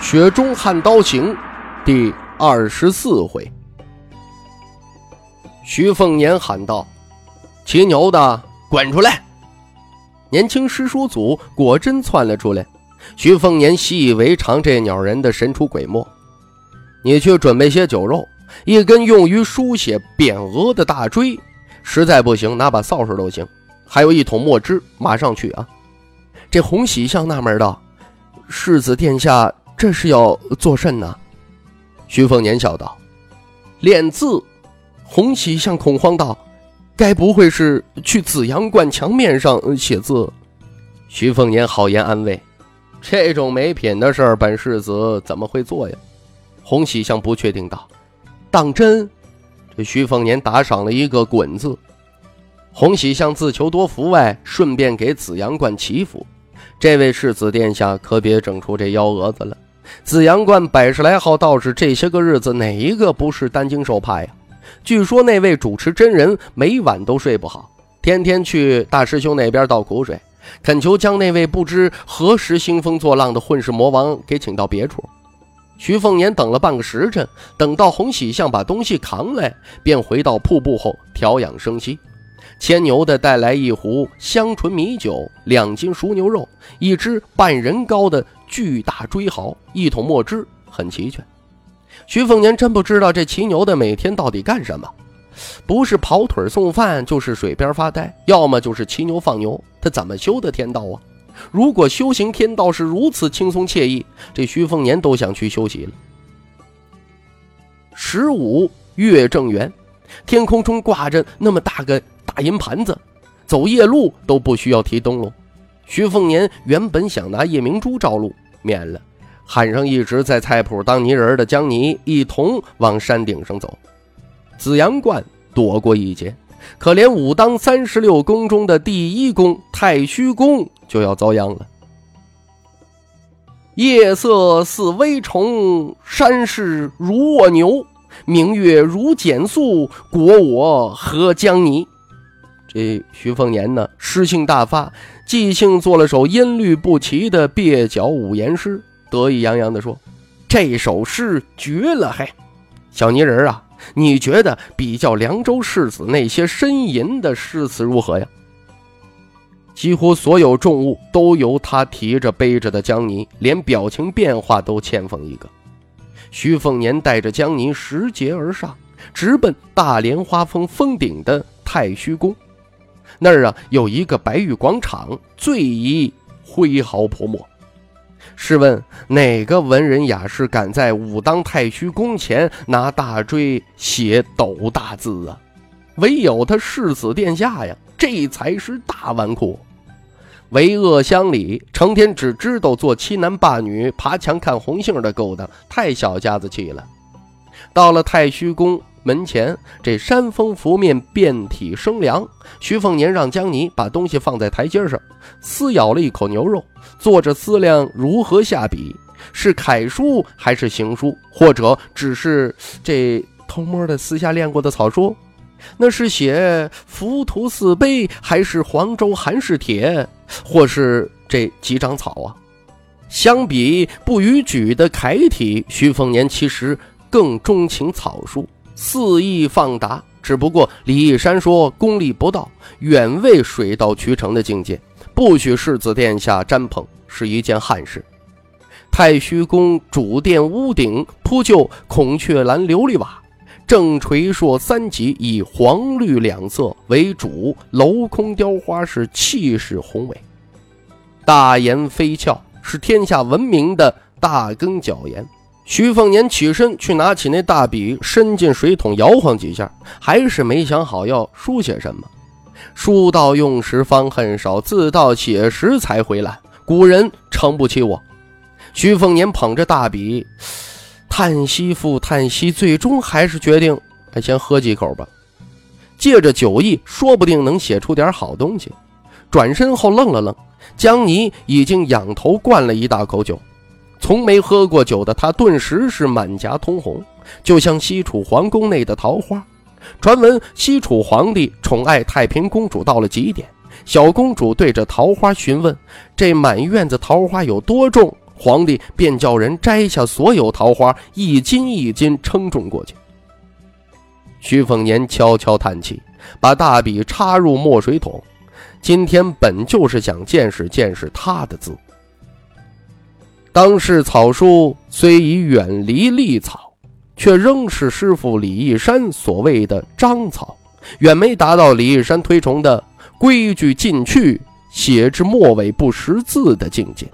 雪中悍刀行》第二十四回，徐凤年喊道：“骑牛的，滚出来！”年轻师叔祖果真窜了出来。徐凤年习以为常这鸟人的神出鬼没，你去准备些酒肉，一根用于书写匾额的大锥，实在不行拿把扫帚都行，还有一桶墨汁，马上去啊！这洪喜相纳闷道：“世子殿下。”这是要做甚呢？徐凤年笑道：“练字。”洪喜相恐慌道：“该不会是去紫阳观墙面上写字？”徐凤年好言安慰：“这种没品的事儿，本世子怎么会做呀？”洪喜相不确定道：“当真？”这徐凤年打赏了一个“滚”字。洪喜相自求多福外，顺便给紫阳观祈福。这位世子殿下可别整出这幺蛾子了。紫阳观百十来号道士，这些个日子哪一个不是担惊受怕呀？据说那位主持真人每晚都睡不好，天天去大师兄那边倒苦水，恳求将那位不知何时兴风作浪的混世魔王给请到别处。徐凤年等了半个时辰，等到洪喜相把东西扛来，便回到瀑布后调养生息。牵牛的带来一壶香醇米酒，两斤熟牛肉，一只半人高的。巨大锥毫，一桶墨汁，很齐全。徐凤年真不知道这骑牛的每天到底干什么，不是跑腿送饭，就是水边发呆，要么就是骑牛放牛。他怎么修的天道啊？如果修行天道是如此轻松惬意，这徐凤年都想去休息了。十五月正圆，天空中挂着那么大个大银盘子，走夜路都不需要提灯笼。徐凤年原本想拿夜明珠照路，免了，喊上一直在菜铺当泥人的江泥，一同往山顶上走。紫阳观躲过一劫，可怜武当三十六宫中的第一宫太虚宫就要遭殃了。夜色似微虫，山势如卧牛，明月如减速，果我何将泥？这徐凤年呢，诗兴大发。即兴做了首音律不齐的蹩脚五言诗，得意洋洋地说：“这首诗绝了！嘿，小泥人啊，你觉得比较凉州世子那些呻吟的诗词如何呀？”几乎所有重物都由他提着背着的江泥，连表情变化都欠奉一个。徐凤年带着江泥拾阶而上，直奔大莲花峰峰顶的太虚宫。那儿啊，有一个白玉广场，最宜挥毫泼墨。试问哪个文人雅士敢在武当太虚宫前拿大锥写斗大字啊？唯有他世子殿下呀，这才是大纨绔，为恶乡里，成天只知道做欺男霸女、爬墙看红杏的勾当，太小家子气了。到了太虚宫。门前这山风拂面，遍体生凉。徐凤年让江泥把东西放在台阶上，撕咬了一口牛肉，坐着思量如何下笔，是楷书还是行书，或者只是这偷摸的私下练过的草书？那是写浮屠四碑，还是黄州韩氏帖，或是这几张草啊？相比不逾矩的楷体，徐凤年其实更钟情草书。肆意放达，只不过李义山说功力不到，远未水到渠成的境界，不许世子殿下沾捧，是一件憾事。太虚宫主殿屋顶铺就孔雀蓝琉璃瓦，正垂硕三级，以黄绿两色为主，镂空雕花是气势宏伟。大檐飞翘，是天下闻名的大根角檐。徐凤年起身去拿起那大笔，伸进水桶摇晃几下，还是没想好要书写什么。书到用时方恨少，字到写时才回来。古人撑不起我。徐凤年捧着大笔，叹息复叹息，最终还是决定，还先喝几口吧。借着酒意，说不定能写出点好东西。转身后愣了愣，江泥已经仰头灌了一大口酒。从没喝过酒的他，顿时是满颊通红，就像西楚皇宫内的桃花。传闻西楚皇帝宠爱太平公主到了极点，小公主对着桃花询问这满院子桃花有多重，皇帝便叫人摘下所有桃花，一斤一斤称重过去。徐凤年悄悄叹气，把大笔插入墨水桶。今天本就是想见识见识他的字。当世草书虽已远离隶草，却仍是师傅李义山所谓的章草，远没达到李义山推崇的规矩进去，写至末尾不识字的境界。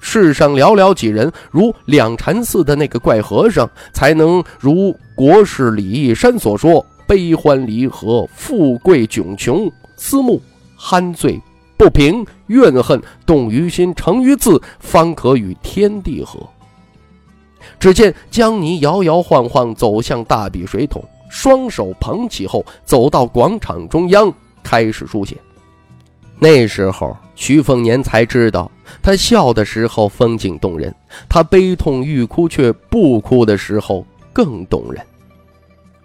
世上寥寥几人，如两禅寺的那个怪和尚，才能如国士李义山所说：“悲欢离合，富贵窘穷，思慕酣醉。”不平怨恨动于心，成于字，方可与天地合。只见江泥摇摇晃晃走向大笔水桶，双手捧起后，走到广场中央，开始书写。那时候，徐凤年才知道，他笑的时候风景动人，他悲痛欲哭却不哭的时候更动人。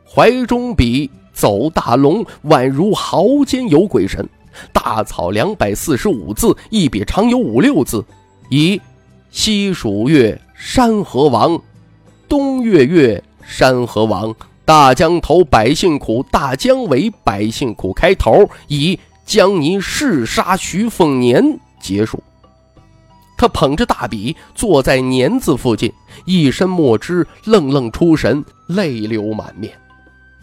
怀中笔，走大龙，宛如豪间有鬼神。大草两百四十五字，一笔长有五六字，以西蜀月山河王，东岳月山河王，大江头百姓苦，大江尾百姓苦开头，以江泥弑杀徐凤年结束。他捧着大笔坐在年字附近，一身墨汁，愣愣出神，泪流满面。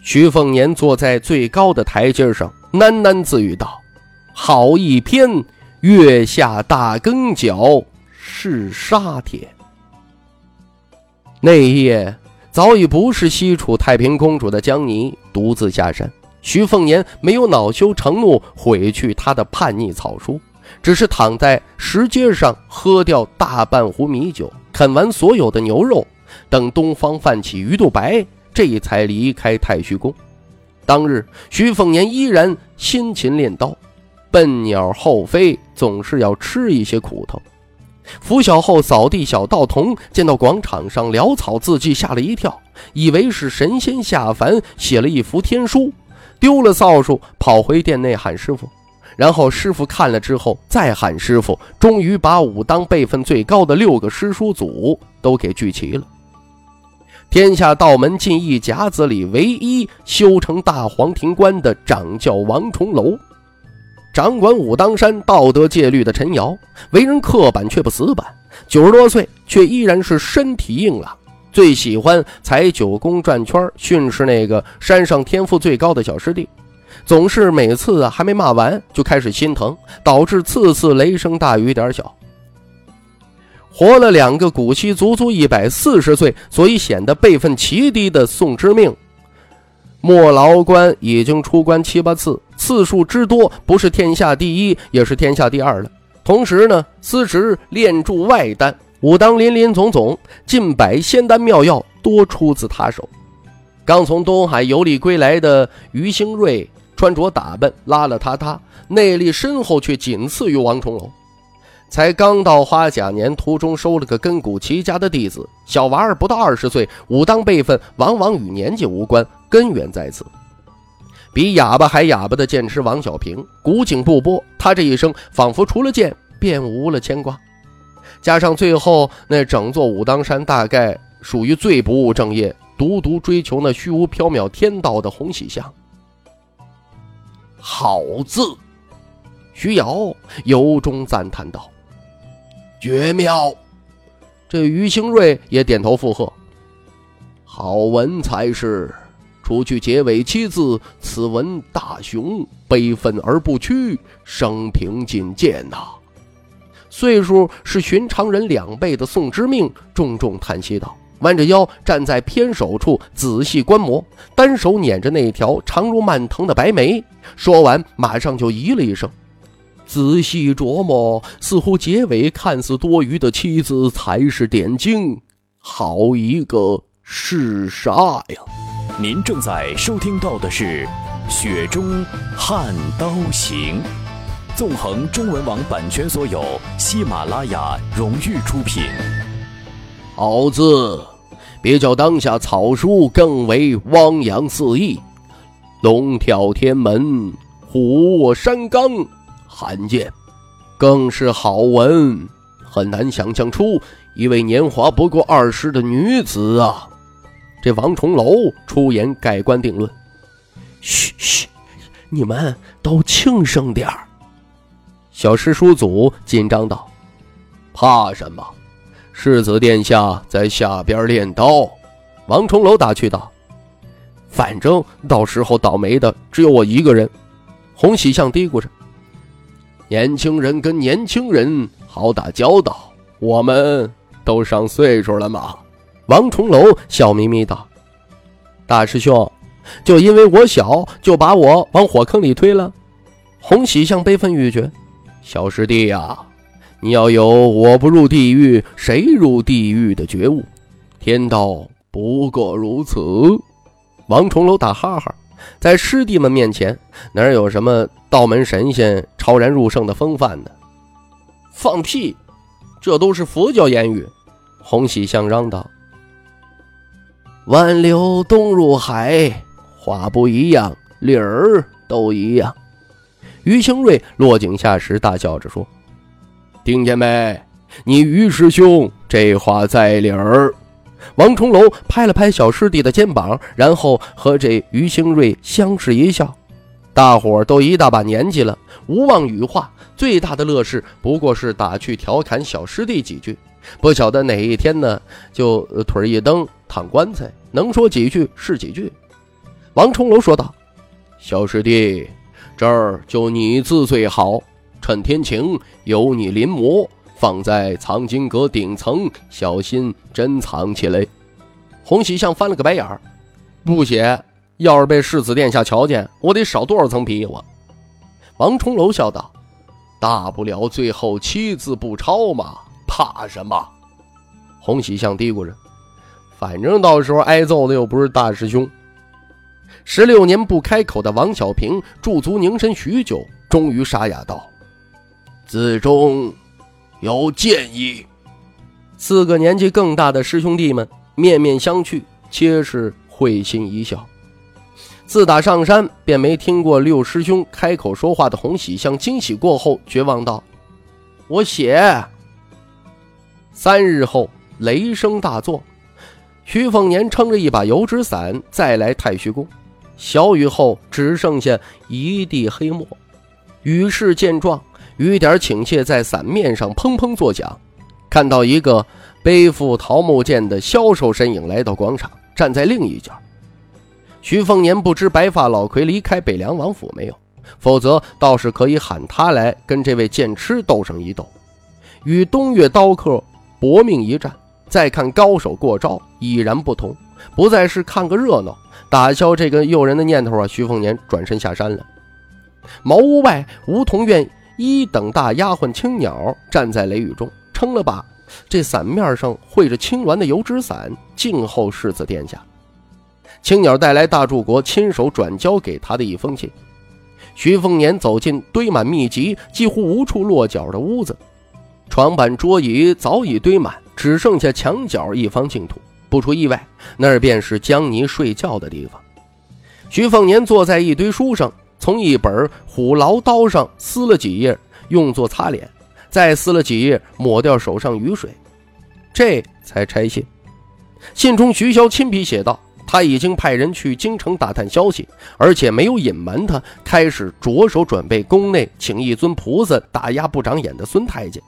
徐凤年坐在最高的台阶上，喃喃自语道。好一篇月下大更角是沙帖。那一夜早已不是西楚太平公主的江泥独自下山，徐凤年没有恼羞成怒毁去他的叛逆草书，只是躺在石阶上喝掉大半壶米酒，啃完所有的牛肉，等东方泛起鱼肚白，这才离开太虚宫。当日，徐凤年依然辛勤练刀。笨鸟后飞，总是要吃一些苦头。拂晓后扫地，小道童见到广场上潦草字迹，吓了一跳，以为是神仙下凡写了一幅天书，丢了扫帚，跑回店内喊师傅。然后师傅看了之后再喊师傅，终于把武当辈分最高的六个师叔祖都给聚齐了。天下道门近一甲子里唯一修成大黄庭观的掌教王重楼。掌管武当山道德戒律的陈瑶，为人刻板却不死板，九十多岁却依然是身体硬朗，最喜欢踩九宫转圈训斥那个山上天赋最高的小师弟，总是每次啊还没骂完就开始心疼，导致次次雷声大雨点小。活了两个古稀，足足一百四十岁，所以显得辈分奇低的宋之命。莫劳关已经出关七八次，次数之多，不是天下第一，也是天下第二了。同时呢，司职炼铸外丹，武当林林总总，近百仙丹妙药多出自他手。刚从东海游历归来的于兴瑞，穿着打扮邋邋遢遢，内力深厚，却仅次于王重楼。才刚到花甲年，途中收了个根骨齐家的弟子，小娃儿不到二十岁，武当辈分往往与年纪无关。根源在此，比哑巴还哑巴的剑痴王小平，古井不波，他这一生仿佛除了剑便无了牵挂。加上最后那整座武当山，大概属于最不务正业、独独追求那虚无缥缈天道的洪喜相。好字，徐瑶由衷赞叹道：“绝妙。”这于兴瑞也点头附和：“好文才是。”除去结尾七字，此文大雄，悲愤而不屈，生平仅见呐。岁数是寻常人两倍的宋之命重重叹息道，弯着腰站在偏首处仔细观摩，单手捻着那条长如蔓藤的白眉。说完，马上就咦了一声，仔细琢磨，似乎结尾看似多余的七字才是点睛。好一个嗜杀呀！您正在收听到的是《雪中悍刀行》，纵横中文网版权所有，喜马拉雅荣誉出品。好字，别叫当下草书更为汪洋四溢，龙跳天门，虎卧山冈，罕见，更是好文。很难想象出一位年华不过二十的女子啊！这王重楼出言盖棺定论：“嘘嘘，你们都轻声点儿。”小师叔祖紧张道：“怕什么？世子殿下在下边练刀。”王重楼打趣道：“反正到时候倒霉的只有我一个人。”洪喜相嘀咕着：“年轻人跟年轻人。”好打交道，我们都上岁数了嘛。王重楼笑眯眯道：“大师兄，就因为我小，就把我往火坑里推了。”洪喜相悲愤欲绝：“小师弟呀，你要有我不入地狱谁入地狱的觉悟。天道不过如此。”王重楼打哈哈，在师弟们面前，哪有什么道门神仙超然入圣的风范呢？放屁！这都是佛教言语。洪喜相嚷道：“万流东入海，话不一样，理儿都一样。”于兴瑞落井下石，大笑着说：“听见没？你于师兄这话在理儿。”王重楼拍了拍小师弟的肩膀，然后和这于兴瑞相视一笑。大伙都一大把年纪了，无望语话。最大的乐事不过是打趣调侃小师弟几句，不晓得哪一天呢，就腿一蹬躺棺材，能说几句是几句。王重楼说道：“小师弟，这儿就你字最好，趁天晴由你临摹，放在藏经阁顶层，小心珍藏起来。”洪喜相翻了个白眼儿，不写，要是被世子殿下瞧见，我得少多少层皮我。王重楼笑道。大不了最后七字不抄嘛，怕什么？洪喜相嘀咕着，反正到时候挨揍的又不是大师兄。十六年不开口的王小平驻足凝神许久，终于沙哑道：“子中有建议。”四个年纪更大的师兄弟们面面相觑，皆是会心一笑。自打上山，便没听过六师兄开口说话的洪喜相惊喜过后，绝望道：“我写。”三日后，雷声大作，徐凤年撑着一把油纸伞再来太虚宫。小雨后，只剩下一地黑墨。雨势见状，雨点倾泻在伞面上，砰砰作响。看到一个背负桃木剑的消瘦身影来到广场，站在另一角。徐凤年不知白发老魁离开北凉王府没有，否则倒是可以喊他来跟这位剑痴斗上一斗，与东岳刀客搏命一战。再看高手过招，已然不同，不再是看个热闹，打消这个诱人的念头啊！徐凤年转身下山了。茅屋外，梧桐院一等大丫鬟青鸟站在雷雨中，撑了把这伞面上绘着青鸾的油纸伞，静候世子殿下。青鸟带来大柱国亲手转交给他的一封信。徐凤年走进堆满秘籍、几乎无处落脚的屋子，床板桌椅早已堆满，只剩下墙角一方净土。不出意外，那儿便是江泥睡觉的地方。徐凤年坐在一堆书上，从一本虎牢刀上撕了几页，用作擦脸，再撕了几页，抹掉手上雨水，这才拆信。信中徐骁亲笔写道。他已经派人去京城打探消息，而且没有隐瞒他，开始着手准备宫内请一尊菩萨打压不长眼的孙太监。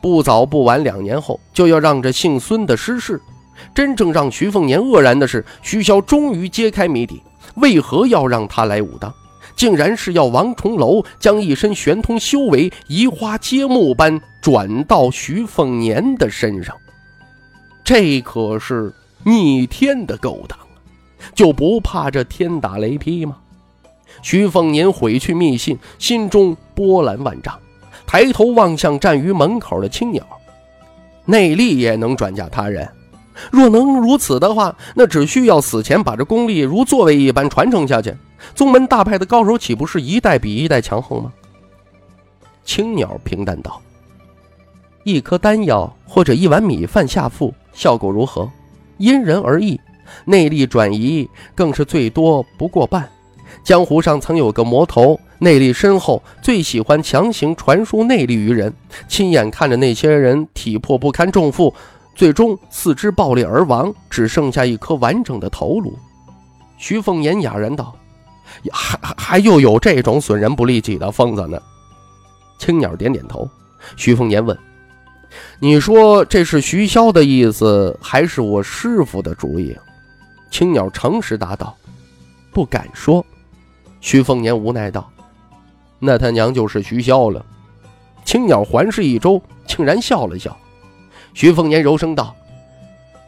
不早不晚，两年后就要让这姓孙的失势。真正让徐凤年愕然的是，徐骁终于揭开谜底：为何要让他来武当？竟然是要王重楼将一身玄通修为移花接木般转到徐凤年的身上。这可是逆天的勾当！就不怕这天打雷劈吗？徐凤年毁去密信，心中波澜万丈，抬头望向站于门口的青鸟，内力也能转嫁他人。若能如此的话，那只需要死前把这功力如座位一般传承下去，宗门大派的高手岂不是一代比一代强横吗？青鸟平淡道：“一颗丹药或者一碗米饭下腹，效果如何？因人而异。内力转移更是最多不过半。江湖上曾有个魔头，内力深厚，最喜欢强行传输内力于人，亲眼看着那些人体魄不堪重负。”最终四肢爆裂而亡，只剩下一颗完整的头颅。徐凤年哑然道：“还还还又有这种损人不利己的疯子呢？”青鸟点点头。徐凤年问：“你说这是徐骁的意思，还是我师傅的主意？”青鸟诚实答道：“不敢说。”徐凤年无奈道：“那他娘就是徐骁了。”青鸟环视一周，竟然笑了笑。徐凤年柔声道：“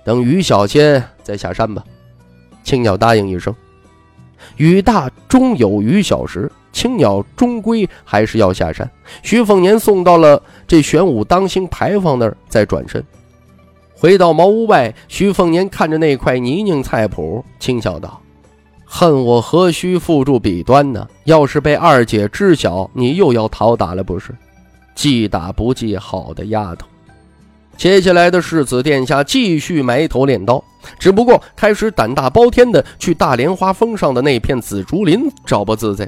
等雨小些再下山吧。”青鸟答应一声。雨大终有雨小时，青鸟终归还是要下山。徐凤年送到了这玄武当星牌坊那儿，再转身回到茅屋外。徐凤年看着那块泥泞菜谱，轻笑道：“恨我何须付诸笔端呢？要是被二姐知晓，你又要讨打了不是？记打不记好的丫头。”接下来的世子殿下继续埋头练刀，只不过开始胆大包天的去大莲花峰上的那片紫竹林找不自在。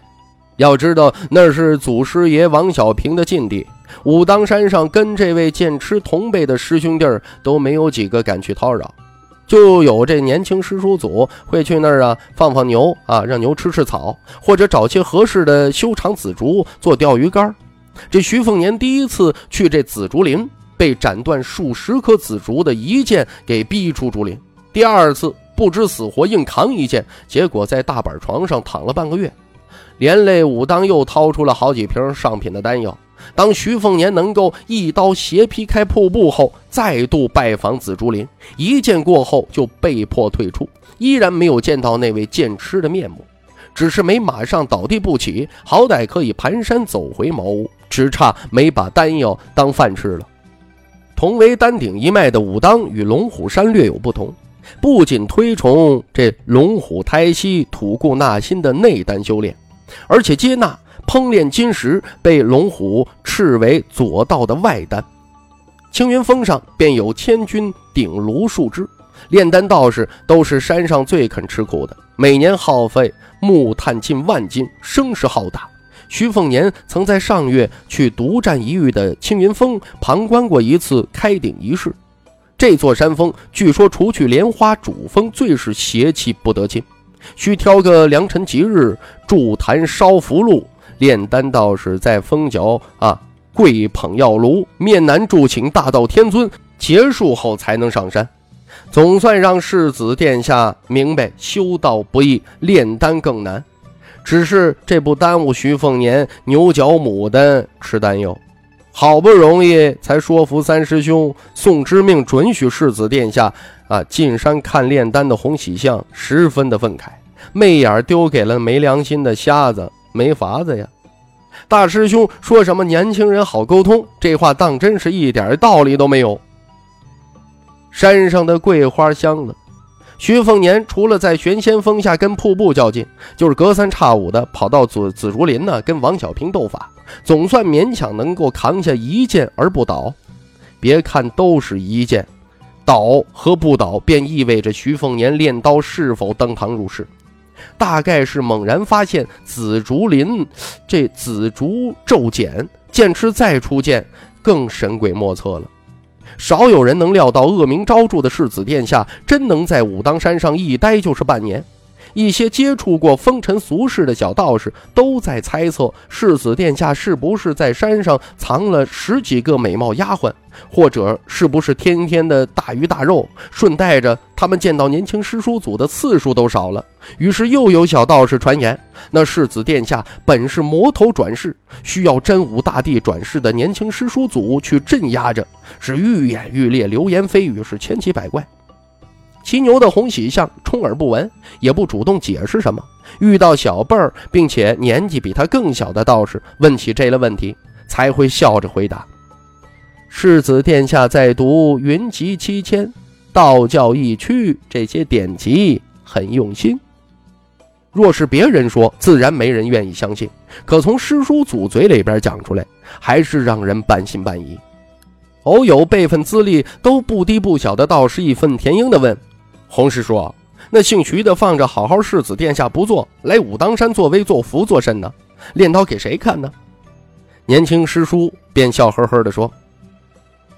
要知道那是祖师爷王小平的禁地，武当山上跟这位剑痴同辈的师兄弟儿都没有几个敢去叨扰，就有这年轻师叔祖会去那儿啊放放牛啊，让牛吃吃草，或者找些合适的修长紫竹做钓鱼竿。这徐凤年第一次去这紫竹林。被斩断数十棵紫竹的一剑给逼出竹林，第二次不知死活硬扛一剑，结果在大板床上躺了半个月，连累武当又掏出了好几瓶上品的丹药。当徐凤年能够一刀斜劈开瀑布后，再度拜访紫竹林，一剑过后就被迫退出，依然没有见到那位剑痴的面目，只是没马上倒地不起，好歹可以蹒跚走回茅屋，只差没把丹药当饭吃了。同为丹鼎一脉的武当与龙虎山略有不同，不仅推崇这龙虎胎息、吐故纳新的内丹修炼，而且接纳烹炼金石被龙虎斥为左道的外丹。青云峰上便有千钧鼎炉数支，炼丹道士都是山上最肯吃苦的，每年耗费木炭近万斤，声势浩大。徐凤年曾在上月去独占一隅的青云峰旁观过一次开鼎仪式。这座山峰据说除去莲花主峰，最是邪气不得侵。需挑个良辰吉日，筑坛烧符箓，炼丹道士在峰脚啊跪捧药炉，面南祝请大道天尊。结束后才能上山。总算让世子殿下明白，修道不易，炼丹更难。只是这不耽误徐凤年牛角牡丹吃丹药，好不容易才说服三师兄宋之命准许世子殿下啊进山看炼丹的红喜相，十分的愤慨，媚眼丢给了没良心的瞎子，没法子呀。大师兄说什么年轻人好沟通，这话当真是一点道理都没有。山上的桂花香了。徐凤年除了在玄仙峰下跟瀑布较劲，就是隔三差五的跑到紫紫竹林呢，跟王小平斗法，总算勉强能够扛下一剑而不倒。别看都是一剑，倒和不倒便意味着徐凤年练刀是否登堂入室。大概是猛然发现紫竹林这紫竹骤减，剑痴再出剑更神鬼莫测了。少有人能料到，恶名昭著的世子殿下真能在武当山上一待就是半年。一些接触过风尘俗世的小道士都在猜测，世子殿下是不是在山上藏了十几个美貌丫鬟，或者是不是天天的大鱼大肉，顺带着他们见到年轻师叔祖的次数都少了。于是又有小道士传言，那世子殿下本是魔头转世，需要真武大帝转世的年轻师叔祖去镇压着，是愈演愈烈，流言蜚语是千奇百怪。骑牛的红喜相充耳不闻，也不主动解释什么。遇到小辈儿，并且年纪比他更小的道士问起这类问题，才会笑着回答：“世子殿下在读云集七千，道教义区这些典籍很用心。若是别人说，自然没人愿意相信；可从师叔祖嘴里边讲出来，还是让人半信半疑。偶有辈分资历都不低不小的道士义愤填膺地问：“洪师叔，那姓徐的放着好好世子殿下不做，来武当山作威作福做甚呢？练刀给谁看呢？”年轻师叔便笑呵呵地说：“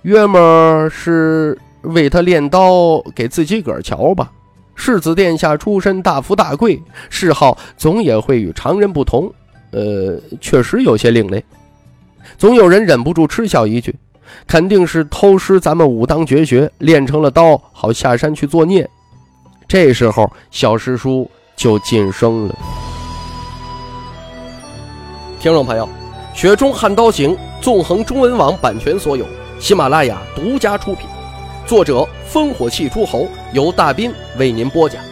约么是为他练刀给自己个儿瞧吧。”世子殿下出身大富大贵，嗜好总也会与常人不同。呃，确实有些另类。总有人忍不住嗤笑一句：“肯定是偷师咱们武当绝学，练成了刀，好下山去作孽。”这时候，小师叔就晋升了。听众朋友，《雪中悍刀行》纵横中文网版权所有，喜马拉雅独家出品。作者烽火戏诸侯由大斌为您播讲，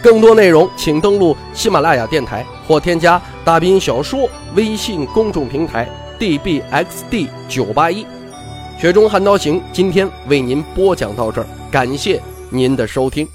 更多内容请登录喜马拉雅电台或添加大斌小说微信公众平台 dbxd 九八一。雪中悍刀行今天为您播讲到这儿，感谢您的收听。